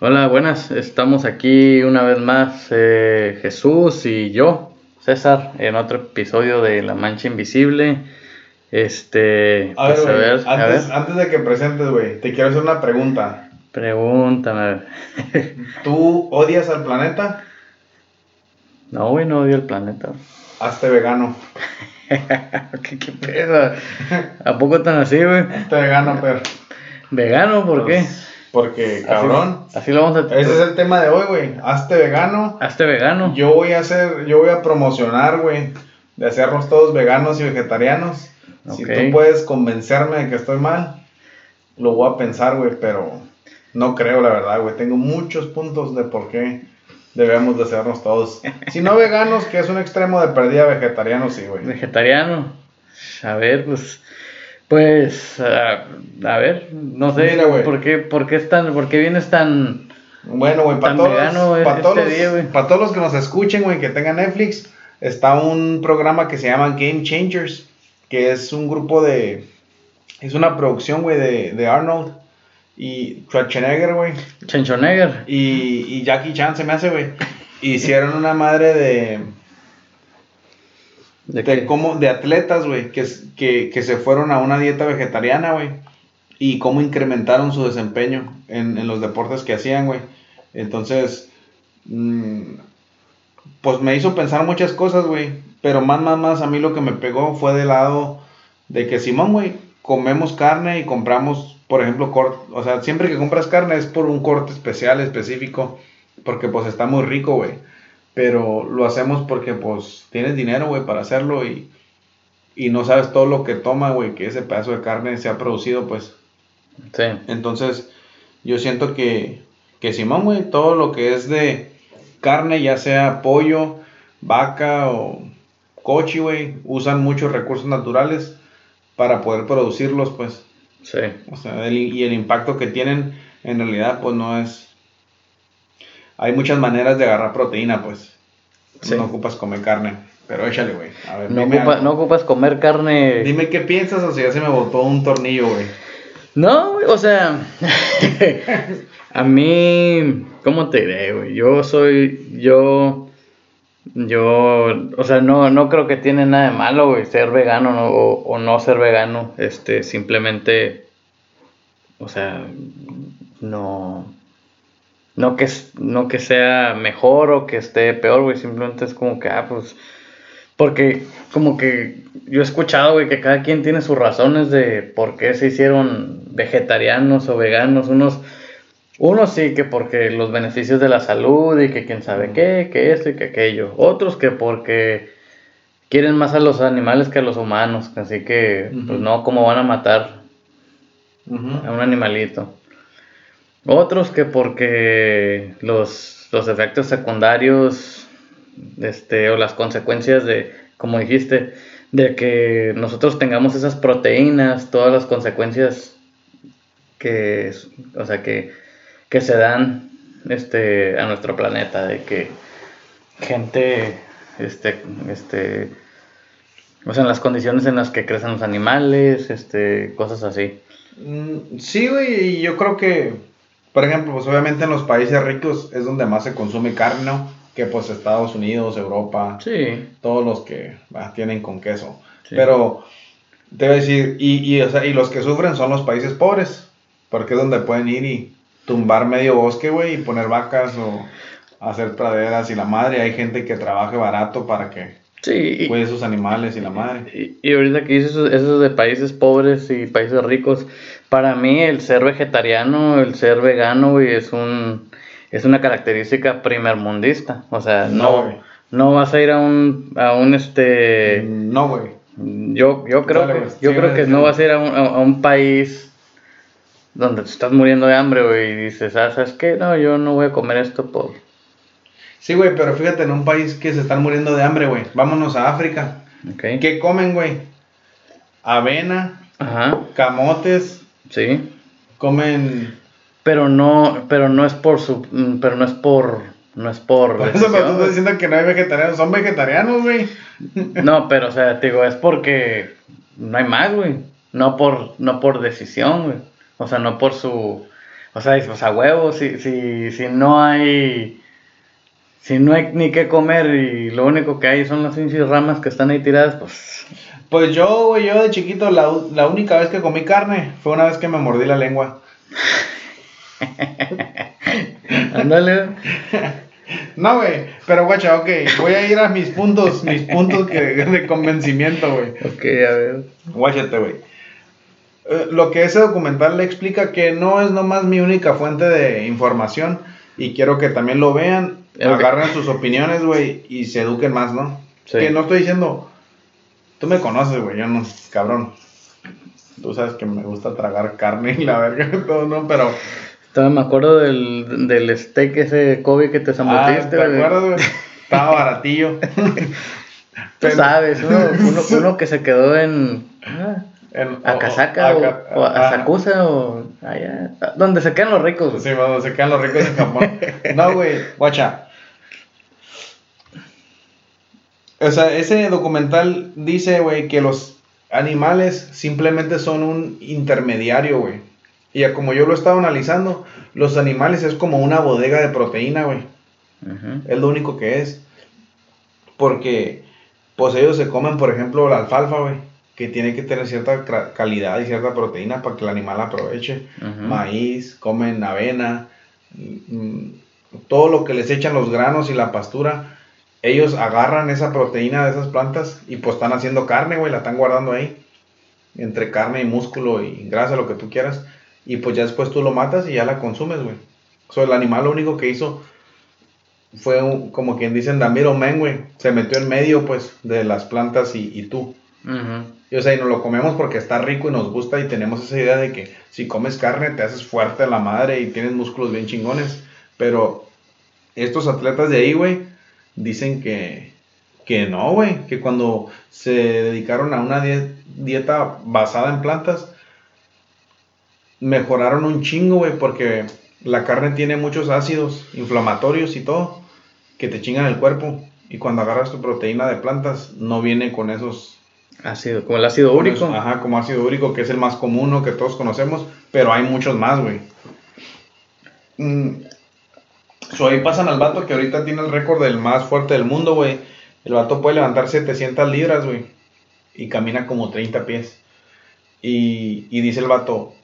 Hola, buenas. Estamos aquí una vez más eh, Jesús y yo, César, en otro episodio de La Mancha Invisible. Este, A ver, pues, a antes, ver, antes de que presentes, güey, te quiero hacer una pregunta. pregúntame. ¿Tú odias al planeta? No, güey, no odio el planeta. Hazte vegano. ¿Qué, qué pedo? ¿A poco tan así, güey? Hazte vegano, pero. ¿Vegano? ¿Por qué? Porque, cabrón. Así, lo vamos a... Ese es el tema de hoy, güey. Hazte vegano. Hazte vegano. Yo voy a hacer, yo voy a promocionar, güey, de hacernos todos veganos y vegetarianos. Si tú puedes convencerme de que estoy mal, lo voy a pensar, güey, pero no creo, la verdad, güey. Tengo muchos puntos de por qué debemos de hacernos todos. Si no veganos, que es un extremo de pérdida vegetarianos, sí, güey. Vegetariano. A ver, pues. Pues. A, a ver, no sé. Mira. ¿por, qué, ¿Por qué es tan. ¿Por qué vienes tan. Bueno, güey, para todos, para este todos, todos los que nos escuchen, güey, que tengan Netflix, está un programa que se llama Game Changers, que es un grupo de, es una producción, güey, de, de Arnold y Schwarzenegger, güey, Chenchonegger? y, y Jackie Chan se me hace, güey. Hicieron una madre de, ¿De cómo, de atletas, güey, que, que, que se fueron a una dieta vegetariana, güey, y cómo incrementaron su desempeño en, en los deportes que hacían, güey. Entonces, mm, pues me hizo pensar muchas cosas, güey, pero más, más, más, a mí lo que me pegó fue del lado de que, Simón, güey, comemos carne y compramos, por ejemplo, corte, o sea, siempre que compras carne es por un corte especial, específico, porque pues está muy rico, güey pero lo hacemos porque pues tienes dinero, güey, para hacerlo y, y no sabes todo lo que toma, güey, que ese pedazo de carne se ha producido, pues. Sí. Entonces, yo siento que, que Simón, güey, todo lo que es de carne, ya sea pollo, vaca o cochi, güey, usan muchos recursos naturales para poder producirlos, pues. Sí. O sea, el- y el impacto que tienen en realidad, pues no es. Hay muchas maneras de agarrar proteína, pues. Sí. No ocupas comer carne. Pero échale, güey. A ver, No, ocupa- no ocupas comer carne. Dime qué piensas o si ya se me botó un tornillo, güey. No, güey, o sea, a mí, ¿cómo te diré, güey? Yo soy, yo, yo, o sea, no, no creo que tiene nada de malo, güey, ser vegano ¿no? o, o no ser vegano, este, simplemente, o sea, no, no que, no que sea mejor o que esté peor, güey, simplemente es como que, ah, pues, porque como que yo he escuchado, güey, que cada quien tiene sus razones de por qué se hicieron vegetarianos o veganos. Unos, unos sí que porque los beneficios de la salud y que quién sabe qué, que esto y que aquello. Otros que porque quieren más a los animales que a los humanos. Así que, pues no, ¿cómo van a matar a un animalito? Otros que porque los, los efectos secundarios este, o las consecuencias de, como dijiste, de que nosotros tengamos esas proteínas, todas las consecuencias que, o sea, que, que se dan este, a nuestro planeta, de que gente, este, este, o sea, en las condiciones en las que crecen los animales, este, cosas así. Mm, Sí, güey, yo creo que, por ejemplo, pues obviamente en los países ricos es donde más se consume carne, ¿no? Que pues Estados Unidos, Europa, Sí, todos los que bah, tienen con queso. Sí. Pero te voy a decir, y, y, o sea, y los que sufren son los países pobres, porque es donde pueden ir y tumbar medio bosque, güey, y poner vacas o hacer praderas y la madre. Hay gente que trabaje barato para que sí. cuide sus animales y la madre. Y, y ahorita que dices eso, eso de países pobres y países ricos, para mí el ser vegetariano, el ser vegano, güey, es un es una característica primermundista. O sea, No, no, vas a ir a un a un este No, güey. yo, yo creo Dale, que yo creo que no vas a ir a un, a, a un país donde te estás muriendo de hambre, güey, y dices, ah, ¿sabes qué? No, yo no voy a comer esto por Sí, güey, pero fíjate, en un país que se están muriendo de hambre, güey. Vámonos a África. ¿ok? ¿Qué comen, güey? Avena, Ajá, camotes, sí. comen... Pero no, pero no es por su, mm, pero no es por, no es por. Por eso cuando tú estás diciendo que no hay vegetarianos, son vegetarianos, güey. No, pero o sea, te digo, es porque no hay más, güey. No por, no por decisión, güey. O sea, no por su, O sea, pues a huevo, si, si, si no hay. Si no hay ni qué comer y lo único que hay son las pinches ramas que están ahí tiradas, pues. Pues yo, güey, yo de chiquito, la, la única vez que comí carne fue una vez que me mordí la lengua. Ándale. No, güey, pero guacha, ok, voy a ir a mis puntos, mis puntos que, de convencimiento, güey. ok, a ver. Guáchate, güey. Eh, lo que ese documental le explica que no es nomás mi única fuente de información y quiero que también lo vean. Agarren sus opiniones, güey, y se eduquen más, ¿no? Sí. Que no estoy diciendo, tú me conoces, güey, yo no, cabrón. Tú sabes que me gusta tragar carne y la verga y todo, ¿no? Pero, me acuerdo del, del steak ese Kobe que te ah, zambutiste, ¿te güey. acuerdas, güey? Estaba baratillo. Tú Pero- sabes, uno, uno, uno que se quedó en. ah, En- Akasaka o- o, Aka- o ajá. Asakusa o allá. Donde se quedan los ricos. Sí, bueno, se quedan los ricos en Japón. No, güey, guacha. O sea, ese documental dice, güey, que los animales simplemente son un intermediario, güey. Y a como yo lo he estado analizando, los animales es como una bodega de proteína, güey. Es lo único que es. Porque, pues ellos se comen, por ejemplo, la alfalfa, güey. Que tiene que tener cierta calidad y cierta proteína para que el animal aproveche. Maíz, comen avena. mm, Todo lo que les echan los granos y la pastura. Ellos agarran esa proteína de esas plantas y pues están haciendo carne, güey. La están guardando ahí. Entre carne y músculo y grasa, lo que tú quieras. Y pues ya después tú lo matas y ya la consumes, güey. O sea, el animal lo único que hizo fue un- como quien dicen the middleman, güey. Se metió en medio, pues, de las plantas y, y tú. Y, o sea, y nos lo comemos porque está rico y nos gusta y tenemos esa idea de que si comes carne te haces fuerte a la madre y tienes músculos bien chingones. Pero estos atletas de ahí, güey, dicen que, que no, güey. Que cuando se dedicaron a una die- dieta basada en plantas, mejoraron un chingo, güey, porque la carne tiene muchos ácidos inflamatorios y todo que te chingan el cuerpo. Y cuando agarras tu proteína de plantas, no viene con esos Ácido, como el ácido úrico. Ajá, como ácido úrico, que es el más común, ¿no? que todos conocemos, pero hay muchos más, güey. Mm. So, ahí pasan al vato que ahorita tiene el récord del más fuerte del mundo, güey. El vato puede levantar 700 libras, güey. Y camina como 30 pies. Y, y dice el vato,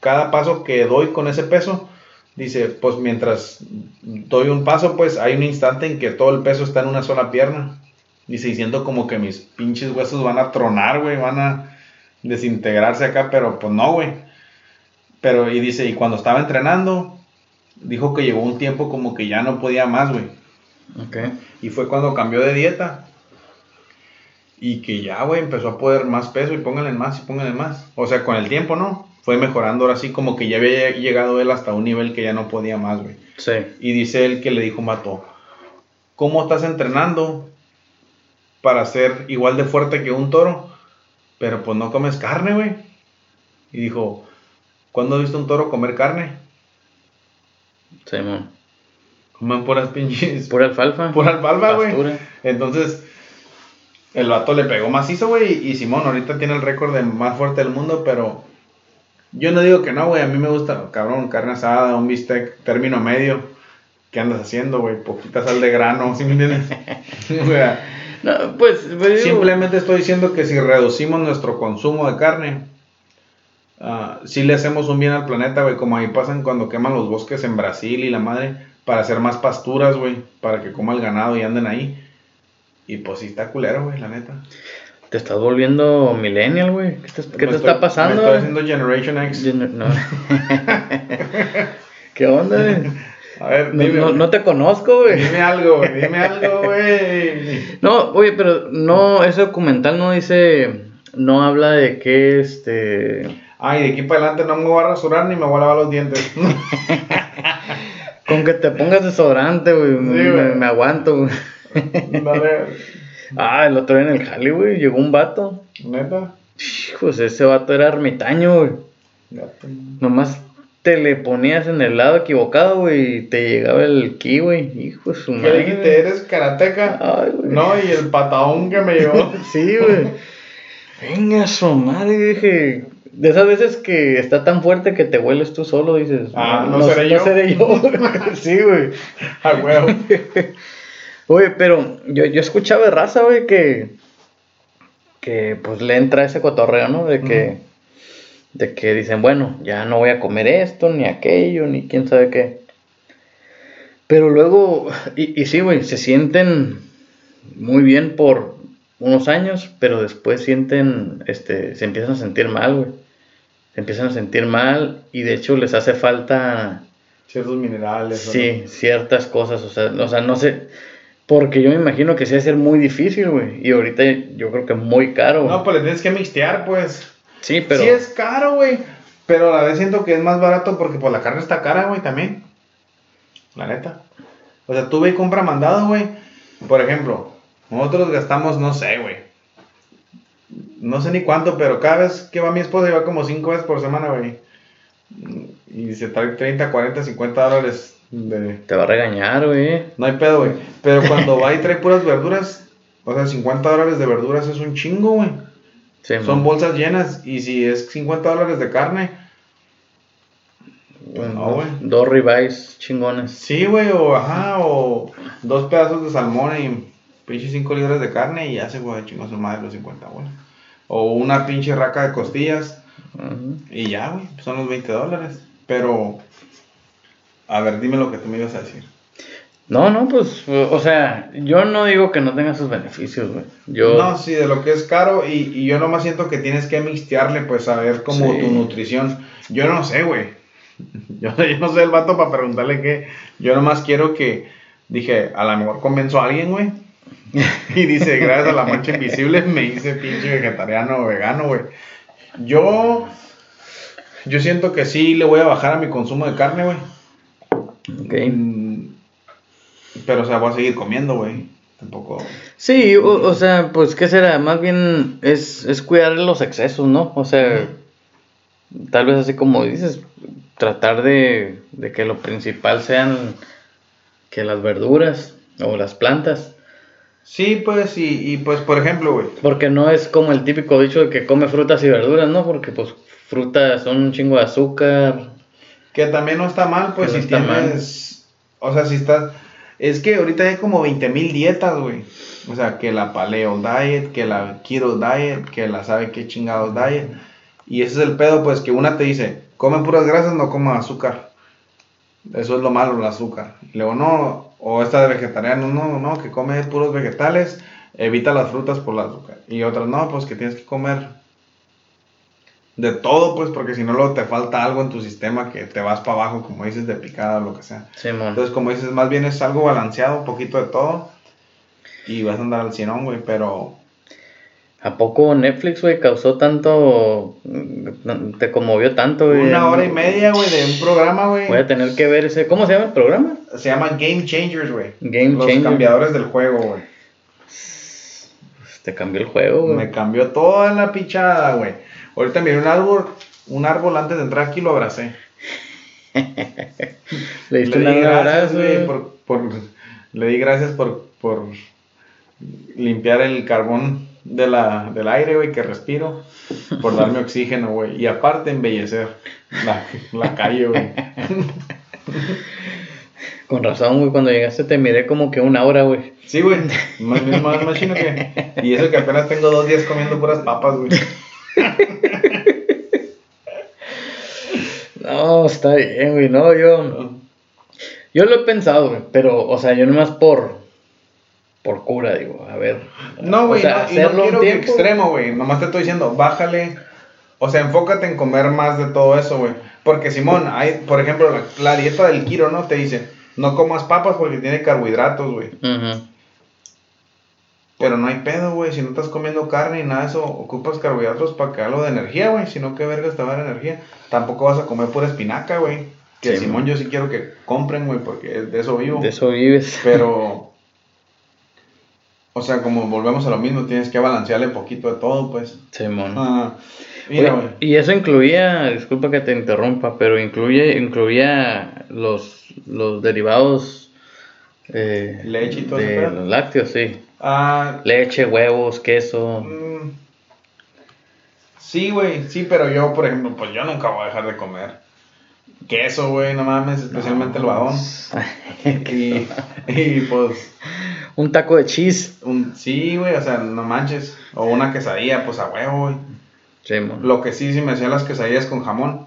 cada paso que doy con ese peso, dice, pues mientras doy un paso, pues hay un instante en que todo el peso está en una sola pierna. Dice, y siento como que mis pinches huesos van a tronar, güey, van a desintegrarse acá, pero pues no, güey. Pero, y dice, y cuando estaba entrenando, dijo que llegó un tiempo como que ya no podía más, güey. Ok. Y fue cuando cambió de dieta. Y que ya, güey, empezó a poder más peso y pónganle más y pónganle más. O sea, con el tiempo, ¿no? Fue mejorando ahora sí, como que ya había llegado él hasta un nivel que ya no podía más, güey. Sí. Y dice él que le dijo Mato, ¿cómo estás entrenando para ser igual de fuerte que un toro? Pero pues no comes carne, güey. Y dijo, ¿cuándo has visto un toro comer carne? Simón. Comen puras pinches... Pura alfalfa. Pura alfalfa, güey. Entonces, el vato le pegó macizo, güey. Y Simón ahorita tiene el récord de más fuerte del mundo, pero yo no digo que no, güey. A mí me gusta, cabrón, carne asada, un bistec, término medio. ¿Qué andas haciendo, güey? Poquita sal de grano, ¿sí me entiendes? No, pues, pues, simplemente estoy diciendo que si reducimos nuestro consumo de carne, ah, sí le hacemos un bien al planeta, güey. Como ahí pasan cuando queman los bosques en Brasil y la madre, para hacer más pasturas, güey. Para que coma el ganado y anden ahí. Y pues sí está culero, güey, la neta. Te estás volviendo millennial, güey. ¿Qué te, qué Me te estoy- está pasando? Me estoy haciendo Generation X. No. ¿Qué onda, güey? A ver, No, dime, no- no te conozco, güey. dime algo, güey, dime algo, güey. No, oye, pero no, ese documental no dice, no habla de que este, Ay, de aquí para adelante no me voy a rasurar ni me voy a lavar los dientes. con que te pongas desodorante, güey, me, me aguanto, güey. Dale, Ah, el otro día en el jale, güey, llegó un vato. neta. Hijos, ese vato era ermitaño, güey. Gato. Nomás te le ponías en el lado equivocado, güey, y te llegaba el ki, güey. Hijo de su ¿Qué madre. dijiste? ¿Eres karateca? Ay, güey. No, y el patadón que me llevó. Sí, güey. Venga, su madre, dije. de esas veces que está tan fuerte que te hueles tú solo, dices. Ah, ¿no seré yo? No seré yo. sí, güey. Ah, huevo. Oye, pero yo, yo escuchaba de raza, güey, que, que pues le entra ese cotorreo, ¿no? De que, de que dicen, bueno, ya no voy a comer esto, ni aquello, ni quién sabe qué. Pero luego, y, y sí, güey, se sienten muy bien por unos años, pero después sienten, este, se empiezan a sentir mal, güey. Se empiezan a sentir mal y de hecho les hace falta... Ciertos minerales. Sí, ciertas cosas, o sea, o sea, no sé, porque yo me imagino que sí va a ser muy difícil, güey. Y ahorita yo creo que es muy caro. No, pues le tienes que mixtear, pues. Sí, pero. Sí es caro, güey. Pero a la vez siento que es más barato porque pues la carne está cara, güey, también. La neta. O sea, tú ve y compra mandado, güey. Por ejemplo, nosotros gastamos, no sé, güey. No sé ni cuánto, pero cada vez que va mi esposa, va como 5 veces por semana, güey. Y se trae 30, 40, 50 dólares te va a regañar, güey. No hay pedo, güey. Pero cuando va y trae puras verduras, o sea, 50 dólares de verduras es un chingo, güey. Son bolsas llenas. Y si es 50 dólares de carne, pues no, güey. Dos ribeyes chingones. Sí, güey, o ajá, o dos pedazos de salmón y pinche 5 libras de carne y ya se güey, chingo su madre los 50, güey. O una pinche raca de costillas. Y ya, güey, son los 20 dólares. Pero a ver, dime lo que tú me ibas a decir. No, no, pues, o sea, yo no digo que no tenga sus beneficios, güey. Yo... No, sí, de lo que es caro y, y yo nomás siento que tienes que mixtearle, pues, a ver como tu nutrición. Yo no sé, güey. Yo, yo, no sé el vato para preguntarle qué. Yo nomás quiero que, dije, a lo mejor convenzo a alguien, güey. Y dice, gracias a la mancha invisible me hice pinche vegetariano o vegano, güey. Yo, yo siento que sí le voy a bajar a mi consumo de carne, güey Ok. Mm, pero, o sea, voy a seguir comiendo, güey. Tampoco. Sí, o, sea, pues, ¿qué será? Más bien es, es cuidar los excesos, ¿no? O sea, tal vez así como dices, tratar de, de que lo principal sean que las verduras o las plantas. Sí, pues, y, y pues, por ejemplo, güey. Porque no es como el típico dicho de que come frutas y verduras, ¿no? Porque, pues, frutas son un chingo de azúcar, que también no está mal, pues si tienes. O sea, si estás. Es que ahorita hay como 20 mil dietas, güey. O sea, que la paleo diet, que la keto diet, que la sabe qué chingados diet. Y ese es el pedo, pues que una te dice, come puras grasas, no coma azúcar. Eso es lo malo, el azúcar. Y luego no, o esta de vegetariano, no, no, que come puros vegetales, evita las frutas por la azúcar. Y otras no, pues que tienes que comer de todo, pues, porque si no luego te falta algo en tu sistema que te vas para abajo, como dices, de picada o lo que sea. Entonces, como dices, más bien es algo balanceado, un poquito de todo, y vas a andar al cienón, güey, pero... ¿A poco Netflix, güey, causó tanto, te conmovió tanto, güey? Una hora y media, güey, de un programa, güey. Voy a tener que ver ese, ¿cómo se llama el programa? Se llama Game Changers, güey. Game Los cambiadores del juego, güey. Te cambió el juego, güey. Me cambió toda la pichada, güey. Ahorita miré un árbol, un árbol antes de entrar aquí lo abracé. le, di gracias, güey, por, le di gracias por, por limpiar el carbón de la, del aire, güey, que respiro, por darme oxígeno, güey, y aparte embellecer la, la calle, güey. Con razón, güey, cuando llegaste te miré como que una hora, güey. Sí, güey, más, más, más chino que... Y eso que apenas tengo dos días comiendo puras papas, güey. No, está bien, güey, no, yo. Yo lo he pensado, güey, pero, o sea, yo nomás por. Por cura, digo, a ver. No, güey, no, y no quiero que extremo, güey. Nomás te estoy diciendo, bájale. O sea, enfócate en comer más de todo eso, güey. Porque, Simón, hay, por ejemplo, la, dieta del Kiro, ¿no? Te dice, no comas papas porque tiene carbohidratos, güey. Pero no hay pedo, güey. Si no estás comiendo carne y nada de eso, ocupas carbohidratos para que algo de energía, güey. Si no, ¿qué vergas te va a dar energía? Tampoco vas a comer pura espinaca, güey. Que Simón, yo sí quiero que compren, güey, porque de eso vivo. De eso vives. Pero. O sea, como volvemos a lo mismo, tienes que balancearle poquito de todo, pues. Simón. Ah, mira, güey. Y eso incluía, disculpa que te interrumpa, pero incluye, incluía los, los derivados. Eh, Leche y todo de los lácteos, sí. Ah, Leche, huevos, queso. Mm, Sí, güey, sí, pero yo, por ejemplo, pues yo nunca voy a dejar de comer. Queso, güey, no mames, especialmente el badón. y, y pues Un taco de cheese. Un, sí, güey, o sea, no manches. O una quesadilla, pues a huevo, güey. Sí. Lo que sí, si me hacía las quesadillas con jamón,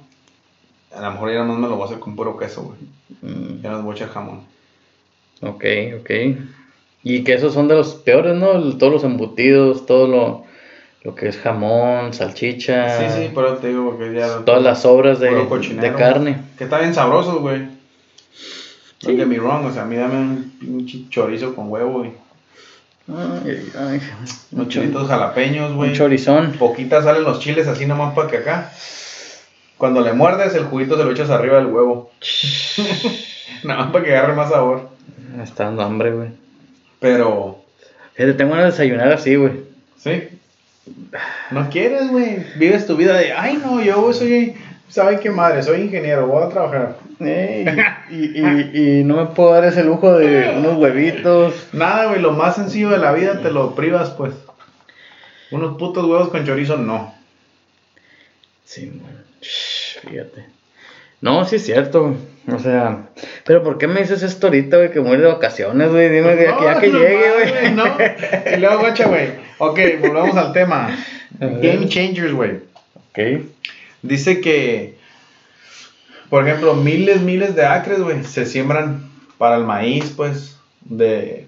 a lo mejor ya no me lo voy a hacer con puro queso, güey. Mm, Ya no les voy a echar jamón. ok, ok. Y que esos son de los peores, ¿no? Todos los embutidos, todo lo, lo que es jamón, salchicha. Sí, sí, pero te digo que ya. Todas las sobras de, de carne. Que está bien sabrosos, güey. Sí. Don't get me wrong, o sea, a mí dame un pinche chorizo con huevo, güey. Ay, ay, Unos un, cho- chilitos jalapeños, güey. un chorizón. Poquitas salen los chiles así nomás para que acá. Cuando le muerdes, el juguito se lo echas arriba del huevo. Nada más para que agarre más sabor. Está dando hambre, güey. Pero, Fíjate, tengo de desayunar así, güey. ¿sí? No quieres, güey. Vives tu vida de, ay, no, yo soy, ¿sabe qué madre? Soy ingeniero, voy a trabajar. Ey, y, y, y no me puedo dar ese lujo de unos huevitos. Nada, güey, lo más sencillo de la vida te lo privas, pues. Unos putos huevos con chorizo, no. Sí. Shh, Fíjate. No, sí es cierto. O sea, pero ¿por qué me dices esto ahorita, güey? Que ir de vacaciones, güey. Dime que No, ya que no llegue, güey. No, y luego, guacha, güey. Ok, volvamos al tema. Game changers, güey. Ok. Dice que, por ejemplo, miles, miles de acres, güey, se siembran para el maíz, pues, de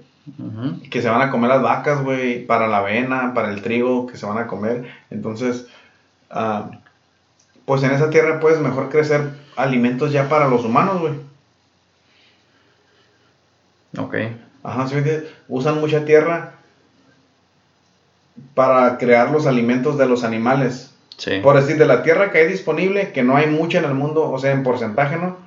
que se van a comer las vacas, güey, para la avena, para el trigo que se van a comer. Entonces, ah, pues en esa tierra puedes mejor crecer alimentos ya para los humanos, güey. Ok. Ajá, ¿sí? Usan mucha tierra para crear los alimentos de los animales. Sí. Por decir, de la tierra que hay disponible, que no hay mucha en el mundo, o sea, en porcentaje, ¿no?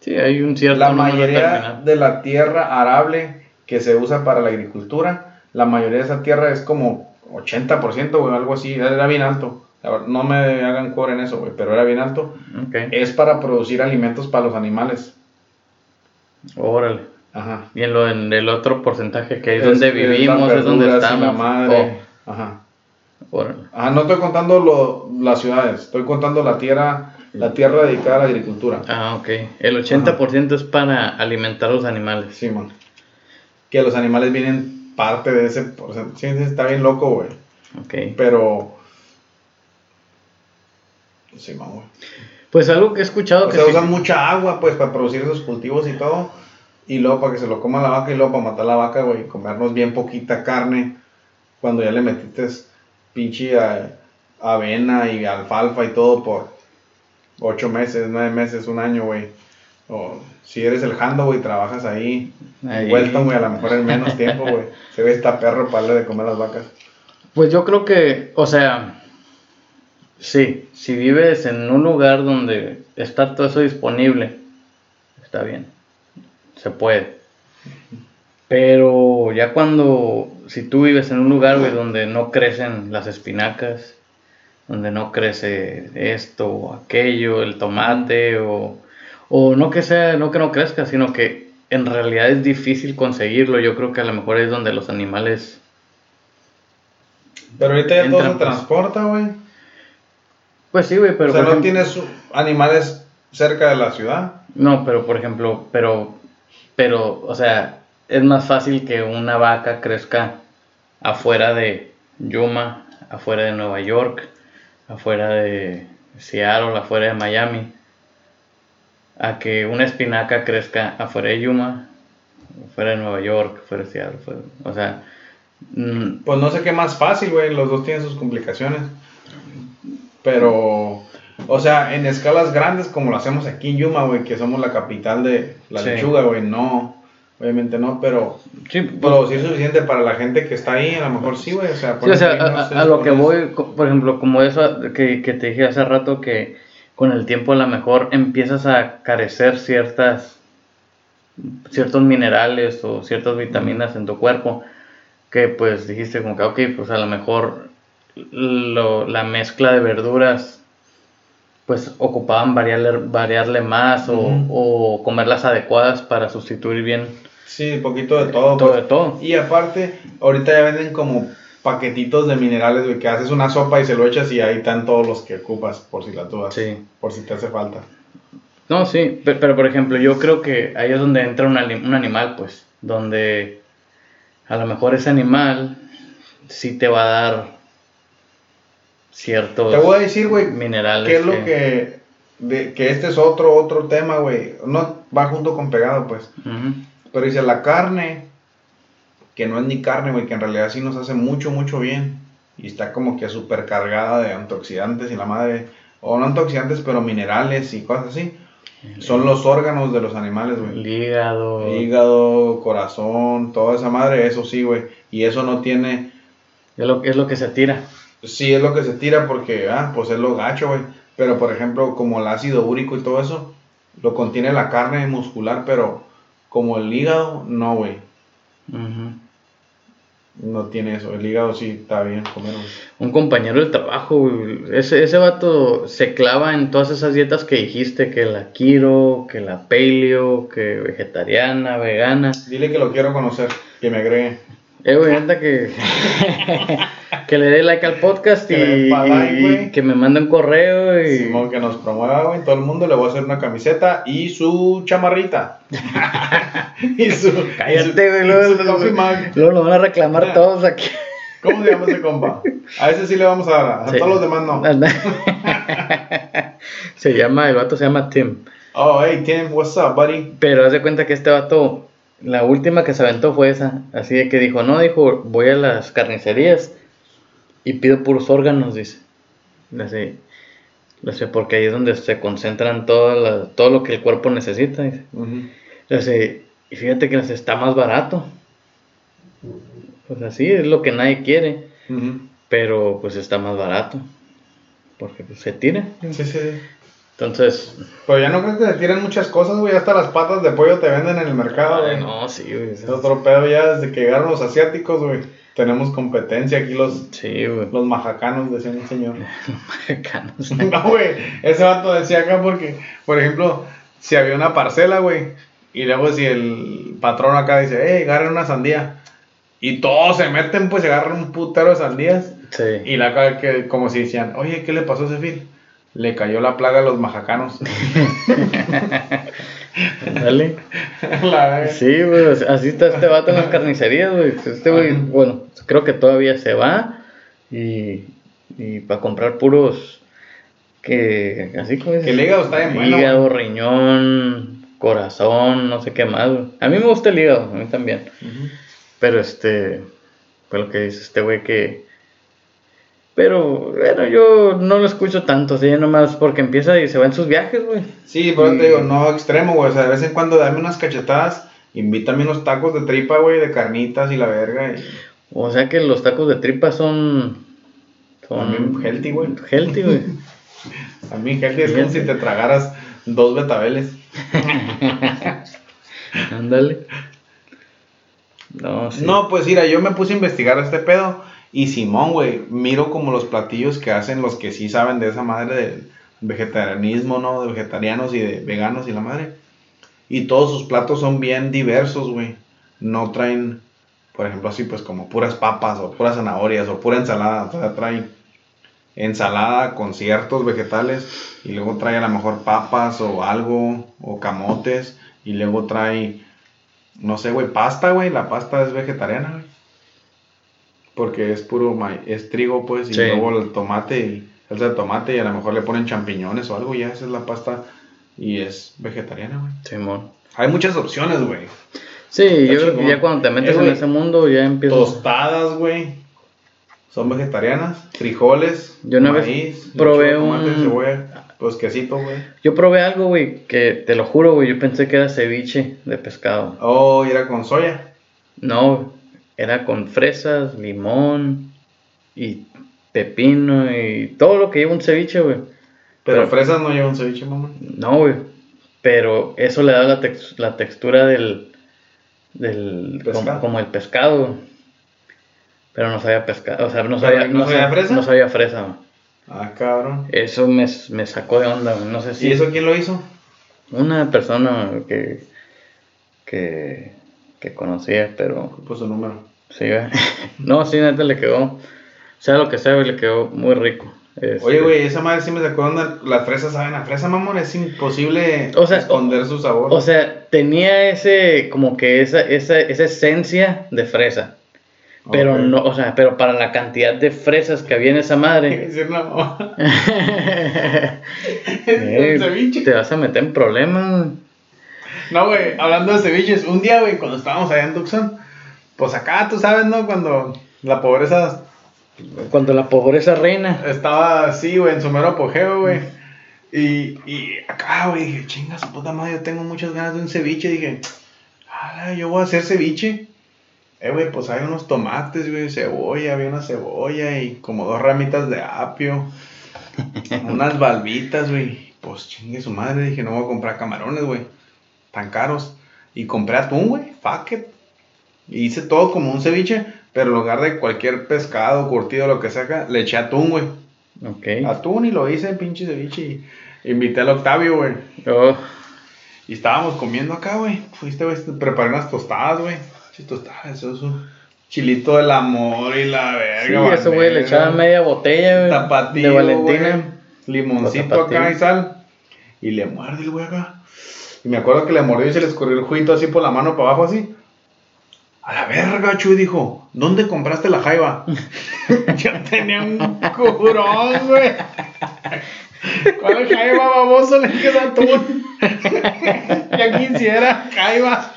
Sí, hay un cierto La mayoría de la tierra arable que se usa para la agricultura, la mayoría de esa tierra es como 80%, güey, algo así, era bien alto. No me hagan cobrar en eso, güey, pero era bien alto. Es para producir alimentos para los animales. Órale. Ajá. Y en, lo, en el otro porcentaje que es, Es- donde vivimos, es donde estamos. La madre. Ajá. Oh, órale. Ajá, no estoy contando lo- las ciudades, estoy contando la tierra, la tierra dedicada a la agricultura. Ah, ok. El 80% es para alimentar a los animales. Sí, man. Que los animales vienen parte de ese porcentaje. Sí, está bien loco, güey. Ok. Pero. Sí, güey. Pues algo que he escuchado O que sea, sí- usan mucha agua, pues, para producir esos cultivos y todo. Y luego para que se lo coma la vaca y luego para matar la vaca, güey. Comernos bien poquita carne. Cuando ya le metiste pinche a- avena y alfalfa y todo por ocho meses, nueve meses, un año, güey. O si eres el jando, güey, trabajas ahí. Ahí. Vuelta, güey, a lo mejor en menos tiempo, güey. Se ve esta perro para darle de comer a las vacas. Pues yo creo que, o sea, sí, si vives en un lugar donde está todo eso disponible, está bien, se puede. Pero ya cuando, si tú vives en un lugar, güey, donde no crecen las espinacas, donde no crece esto o aquello, el tomate, o, o no que sea, no que no crezca, sino que en realidad es difícil conseguirlo, yo creo que a lo mejor es donde los animales Pero ahorita ya todo se pues. transporta, güey. Pues sí, güey, pero... o sea, no ejemplo- tienes animales cerca de la ciudad. No, pero por ejemplo, pero, pero, o sea, es más fácil que una vaca crezca afuera de Yuma, afuera de Nueva York, afuera de Seattle, afuera de Miami, a que una espinaca crezca afuera de Yuma, afuera de Nueva York, afuera de Seattle, afuera- o sea, mm, Pues no sé qué más fácil, güey. Los dos tienen sus complicaciones. Pero, o sea, en escalas grandes como lo hacemos aquí en Yuma, güey, que somos la capital de la Sí. lechuga, güey, no. Obviamente no, pero sí, pues, producir suficiente para la gente que está ahí, a lo mejor sí, güey. O sea, Sí, o sea, no a, lo que voy, por ejemplo, como eso que, que te dije hace rato, que con el tiempo a lo mejor empiezas a carecer ciertas, ciertos minerales o ciertas vitaminas en tu cuerpo, que pues dijiste como que, ok, pues a lo mejor lo- la mezcla de verduras, pues ocupaban variarle, variarle más o, Ujú. o comerlas adecuadas para sustituir bien Sí, poquito de todo. todo pues. de todo. Y aparte, ahorita ya venden como paquetitos de minerales, güey, que haces una sopa y se lo echas y ahí están todos los que ocupas, por si la dudas. Sí. Por si te hace falta. No, sí, pe- pero, por ejemplo, yo creo que ahí es donde entra un, un animal, pues, donde a lo mejor ese animal sí te va a dar ciertos Te voy a decir, güey, minerales. ¿Qué es lo que- de, que este es otro, otro tema, güey? No va junto con pegado, pues. Pero dice, la carne, que no es ni carne, güey, que en realidad sí nos hace mucho, mucho bien. Y está como que súper cargada de antioxidantes y la madre, o no antioxidantes, pero minerales y cosas así. Son los órganos de los animales, güey. El hígado. Hígado, corazón, toda esa madre, eso sí, güey. Y eso no tiene, Es lo, es lo que se tira. Sí, es lo que se tira porque, ah, pues es lo gacho, güey. Pero, por ejemplo, como el ácido úrico y todo eso, lo contiene la carne muscular, pero como el hígado, no, güey. Ujú. No tiene eso. El hígado sí está bien comer, güey. Un compañero del trabajo, güey, ese, ese vato se clava en todas esas dietas que dijiste, que la keto, que la paleo, que vegetariana, vegana. Dile que lo quiero conocer, que me agregue. Eh, güey, neta que, que le dé like al podcast y, Que like, y que me mande un correo y... Simón que nos promueva, güey. Todo el mundo le voy a hacer una camiseta y su chamarrita. y su. Cállate, güey, luego, lo van a reclamar Ah. todos aquí. ¿Cómo se llama ese compa? A ese sí le vamos a dar, a Sí. todos los demás no. se llama, el vato se llama Tim. Oh, hey, Tim, what's up, buddy? Pero haz de cuenta que este vato, la última que se aventó fue esa. Así de que dijo, no, dijo, voy a las carnicerías y pido puros órganos, dice. Así, así, porque ahí es donde se concentran toda la- todo lo que el cuerpo necesita. Dice. Así, y fíjate que está más barato. Pues así es lo que nadie quiere, pero pues está más barato. Porque pues, se tira. Sí, sí. Entonces, Pero ya no creo que se tiren muchas cosas, güey. Hasta las patas de pollo te venden en el mercado, güey. no, sí, güey. Es otro pedo ya desde que llegaron los asiáticos, güey. Tenemos competencia aquí los, Sí, los majacanos, decía un señor. Mexicanos. no, güey. Ese vato decía acá porque, por ejemplo, si había una parcela, güey. Y luego si el patrón acá dice, hey, agarren una sandía. Y todos se meten, pues, y agarran un putero de sandías. Sí. Y la cara que, como si decían, oye, ¿qué le pasó a ese Phil? Le cayó la plaga a los majacanos. Dale. La- Sí, güey, así está este vato en las carnicerías, güey. Este güey, bueno, creo que todavía se va y, y para comprar puros que, así como dices, Que el hígado está bueno, Hígado, riñón, corazón, no sé qué más, güey. A mí me gusta el hígado, a mí también. Pero este, fue lo que dice este güey que... Pero, bueno, yo no lo escucho tanto, así nomás porque empieza y se va en sus viajes, güey. Sí, pero te digo, no extremo, güey. O sea, de vez en cuando dame unas cachetadas, invítame unos tacos de tripa, güey, de carnitas y la verga. Y O sea que los tacos de tripa son. Son. También healthy, güey. Healthy, güey. también, healthy, es como si te tragaras dos betabeles. Ándale. No, sí. No, pues mira, yo me puse a investigar este pedo. Y Simón, güey, miro como los platillos que hacen los que sí saben de esa madre del vegetarianismo, ¿no? De vegetarianos y de veganos y la madre. Y todos sus platos son bien diversos, güey. No traen, por ejemplo, así pues como puras papas o puras zanahorias o pura ensalada. O sea, traen ensalada con ciertos vegetales y luego trae a lo mejor papas o algo o camotes y luego trae, no sé, güey, pasta, güey. La pasta es vegetariana, güey. Porque es puro ma- es trigo, pues, y Sí. luego el tomate y salsa de tomate y a lo mejor le ponen champiñones o algo, ya esa es la pasta y es vegetariana, güey. Simón. Hay muchas opciones, güey. Sí, yo creo que ya cuando te metes Eh, en ese mundo ya empiezas. Tostadas, güey. Son vegetarianas. Frijoles. Yo una vez maíz, probé lechuga, tomate, un- cebolla, pues quesito, güey. Yo probé algo, güey, que te lo juro, güey. Yo pensé que era ceviche de pescado. Oh, y era con soya. No, era con fresas, limón y pepino y todo lo que lleva un ceviche, güey. Pero, Pero- fresas no llevan ceviche, mamá. No, güey. Pero eso le da la, tex- la textura del. del como, como el pescado. Pero no sabía pescado. O sea, no ¿Pero sabía, no sabía fresa? No sabía fresa. güey. Ah, cabrón. Eso me, me sacó de onda, güey. No sé si. ¿Y eso quién lo hizo? Una persona que. que. que conocía, pero. Número. Sí, güey. No, sí, neta le quedó. Sea lo que sea, le quedó muy rico. Este, Oye, güey, esa madre sí me sacó. Las fresas saben a fresa, mamón. Es imposible O sea, esconder su sabor. O sea, tenía ese, como que esa, esa, esa esencia de fresa. Pero no, o sea, pero para la cantidad de fresas que había en esa madre. Eh, te vas a meter en problemas. No, güey, hablando de ceviches, un día, güey, cuando estábamos allá en Tucson, pues acá, tú sabes, ¿no? Cuando la pobreza Cuando la pobreza reina. estaba así, güey, en su mero apogeo, güey. Y, y acá, güey, dije, chinga su puta madre, yo tengo muchas ganas de un ceviche. Dije, ala, yo voy a hacer ceviche. Eh, güey, pues hay unos tomates, güey, cebolla, había una cebolla y como dos ramitas de apio. unas balbitas, güey. Pues chingue su madre, dije, no voy a comprar camarones, güey. Tan caros. Y compré atún, güey, fuck it. Y hice todo como un ceviche, pero en lugar de cualquier pescado, curtido, lo que sea, le eché atún, güey. Ok. Atún y lo hice pinche ceviche y invité al Octavio, güey. Oh, Y estábamos comiendo acá, güey. Fuiste, güey, preparé unas tostadas, güey. Sí, tostadas, eso es un chilito del amor y la sí, verga. eso, güey, le echaban media botella, güey. tapatío, de Valentina. limoncito acá y sal. Y le muerde el güey acá. Y me acuerdo que le mordió y se le escurrió el juguito así por la mano para abajo, así. A la verga, Chuy, dijo. ¿Dónde compraste la jaiba? Yo tenía un curón, güey. ¿Cuál jaiba, baboso? Le quedó atún. ya quisiera jaiba.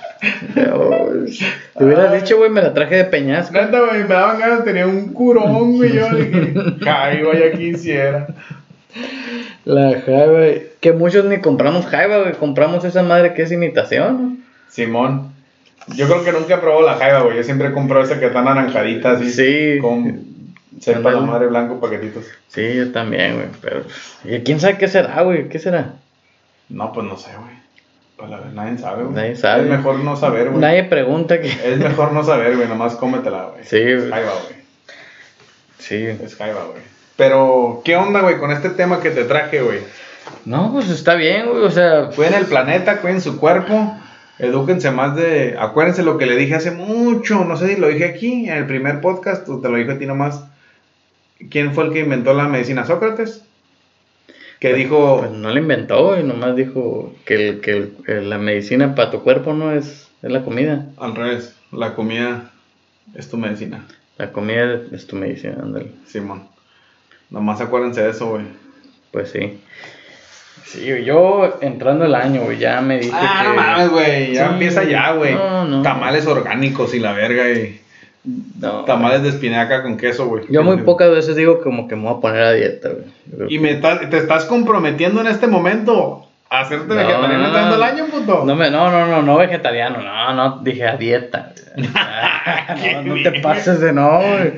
Oh, Te hubieras dicho, güey, me la traje de peñasco. Neta, güey, me daban ganas, tenía un curón, güey. Yo dije, jaiba, ya quisiera. La jaiba, que muchos ni compramos jaiba, güey, compramos esa madre que es imitación, ¿no? Simón. Yo creo que nunca he probado la jaiba, güey. Yo siempre he comprado esa que está naranjadita, así. Sí. Con sepa la madre blanco, paquetitos. Sí, yo también, güey, pero... ¿Y quién sabe qué será, güey? ¿Qué será? No, pues no sé, güey. Pues la verdad, nadie sabe, güey. Nadie sabe. Es mejor no saber, güey. Nadie pregunta que... Es mejor no saber, güey. Nomás cómetela, güey. Sí, Es güey. jaiba, güey. Sí. Es jaiba, güey. Pero, ¿qué onda, güey, con este tema que te traje, güey? No, pues está bien, güey, o sea... Cuiden el planeta, cuiden su cuerpo. Edúquense más de. Acuérdense lo que le dije hace mucho. No sé si lo dije aquí en el primer podcast o te lo dije a ti nomás. ¿Quién fue el que inventó la medicina? ¿Sócrates? Que dijo. Pues no la inventó, güey, nomás dijo que, el- que el- la medicina para tu cuerpo no es, es la comida. Al revés. La comida es tu medicina. La comida es tu medicina, ándale. Simón. Nomás acuérdense de eso, güey. Pues sí. Sí, güey, yo entrando el año, güey, ya me dije Ah, que... no mames, güey. Ya Sí, empieza ya, güey. no, no. Tamales orgánicos y la verga. Y No, tamales de espinaca con queso, güey. Yo muy pocas veces digo como que me voy a poner a dieta, güey. Y me ta- te estás comprometiendo en este momento hacerte No, vegetariano no, el año, puto. No, me, no, no, no, no vegetariano, no, no, dije a dieta. no, no te pases de no, güey.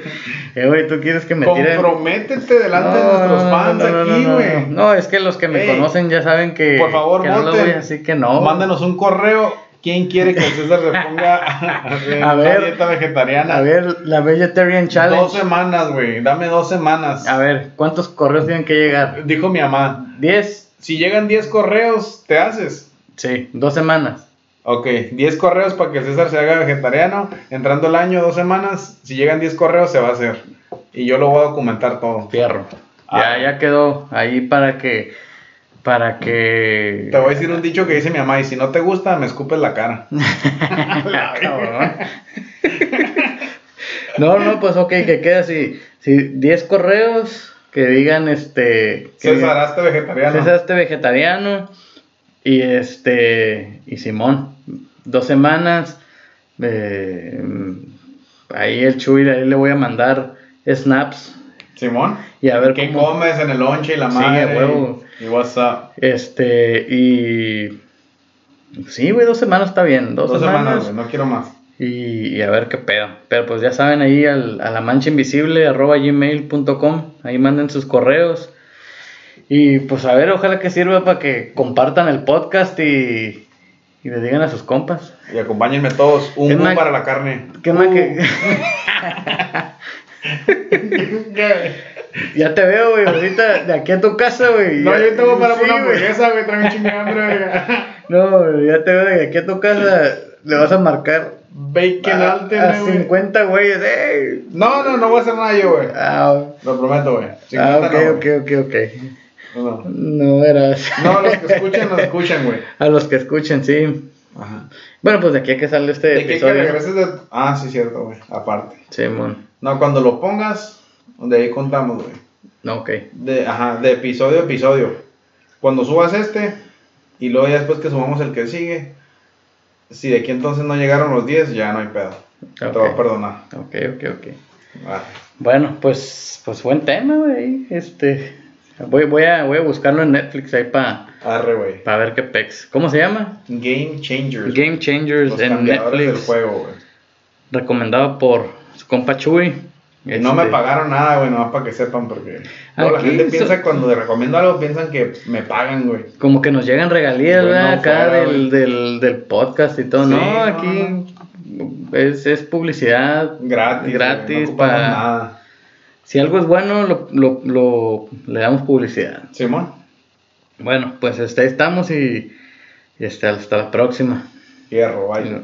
Eh, güey, tú quieres que me tiren. Comprométete delante de nuestros fans aquí, güey. no, es que los que me Ey, conocen ya saben que. Por favor, que no lo voy voten. a decir que no. Mándanos un correo. ¿Quién quiere que César se ponga A ver, dieta vegetariana? A ver, la Vegetarian Challenge. Dos semanas, güey. Dame dos semanas. A ver, ¿cuántos correos tienen que llegar? Dijo mi mamá. ¿Diez? Si llegan 10 correos, ¿te haces? Sí, dos semanas. Ok, 10 correos para que César se haga vegetariano. Entrando el año, dos semanas. Si llegan 10 correos, se va a hacer. Y yo lo voy a documentar todo. Fierro. Ah. Ya, ya quedó ahí para que. Para que. Te voy a decir un dicho que dice mi mamá. Y si no te gusta, me escupes la cara. No, no, pues ok, que quede así. Si 10 correos que digan este. Que César, hazte vegetariano. César este vegetariano. Y este. Y Simón. Dos semanas. eh, ahí el Chuy, ahí le voy a mandar snaps. Simón. Y a ver ¿Qué cómo- comes en el lonche y la madre? huevo. Y WhatsApp. Este, y. Sí, güey, dos semanas está bien. Dos, Dos semanas. semanas, güey. No quiero más. Y, y a ver qué pedo. Pero pues ya saben, ahí al, a la mancha invisible, arroba gmail.com. Ahí manden sus correos. Y pues a ver, ojalá que sirva para que compartan el podcast y, y le digan a sus compas. Y acompáñenme todos. Un más- para la carne. ¿Qué más Uh. que.? ya te veo, güey, ahorita de aquí a tu casa, güey. No, Ya- yo tengo para sí, una hamburguesa, güey. Trae un. No, ya te veo de aquí a tu casa, le vas a marcar Bacon a, Alten, a güey. 50 güeyes, ¡eh! No, no, no voy a hacer nada yo, güey. Ah, Lo prometo, güey. ah, 50 ok, no, ok, ok, ok. No. No eras. No, los que escuchan, los escuchan, güey. A los que escuchen, sí. Ajá. Bueno, pues de aquí a que sale este ¿De qué que episodio. regreses de.? Ah, sí, cierto, güey. Aparte. Simón. No, cuando lo pongas, de ahí contamos, güey. No, ok. De, ajá, de episodio a episodio. Cuando subas este, y luego ya después que subamos el que sigue, si de aquí entonces no llegaron los 10, ya no hay pedo. Te voy a perdonar. Ok, ok, ok. Bueno, pues, pues buen tema, güey. Este, voy, voy, a, voy a buscarlo en Netflix ahí para güey. ver qué pex. ¿Cómo se llama? Game Changers. Game Changers Los en del Netflix. juego, güey. Recomendado por su compa Chuy. No me Este, pagaron nada, güey, nomás para que sepan, porque luego la gente so- piensa cuando le recomiendo algo, piensan que me pagan, güey. Como que nos llegan regalías, ¿verdad? Acá fuera, del, güey. del, del podcast y todo. Sí, no, no, aquí es, es publicidad Gratis. Gratis güey, no para- nada. Si algo es bueno, lo, lo, lo- le damos publicidad. Simón. Bueno, pues este, ahí estamos y, y este, hasta la próxima. Hierro, vaya.